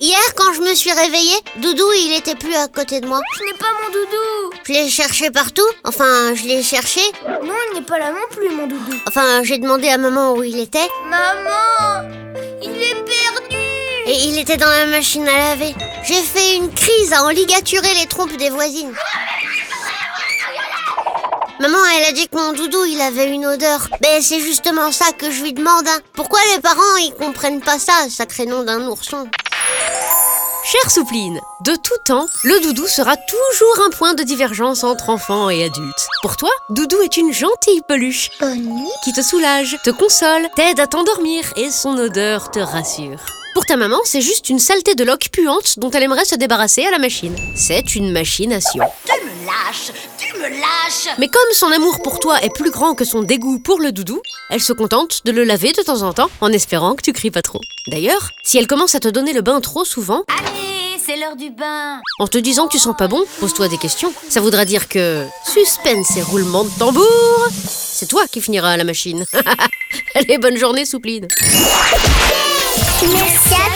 Hier quand je me suis réveillée, Doudou il était plus à côté de moi. Je n'ai pas mon doudou. Je l'ai cherché partout, enfin je l'ai cherché, Non, il n'est pas là non plus, mon doudou. Enfin j'ai demandé à maman où il était, Maman Il est perdu. Et il était dans la machine à laver. J'ai fait une crise à en ligaturer les trompes des voisines. Maman, elle a dit que mon doudou, il avait une odeur. Ben, c'est justement ça que je lui demande. hein. Pourquoi les parents, ils comprennent pas ça, sacré nom d'un ourson? Chère Soupline, de tout temps, le doudou sera toujours un point de divergence entre enfants et adultes. Pour toi, doudou est une gentille peluche Bonne nuit. qui te soulage, te console, t'aide à t'endormir et son odeur te rassure. Pour ta maman, c'est juste une saleté de loque puante dont elle aimerait se débarrasser à la machine. C'est une machine à sion. Tu me lâches Mais comme son amour pour toi est plus grand que son dégoût pour le doudou, elle se contente de le laver de temps en temps en espérant que tu cries pas trop. D'ailleurs, si elle commence à te donner le bain trop souvent, Allez, c'est l'heure du bain En te disant que tu sens pas bon, pose-toi des questions. Ça voudra dire que suspense et roulement de tambour, c'est toi qui finiras à la machine. Allez, bonne journée, Soupline. Merci à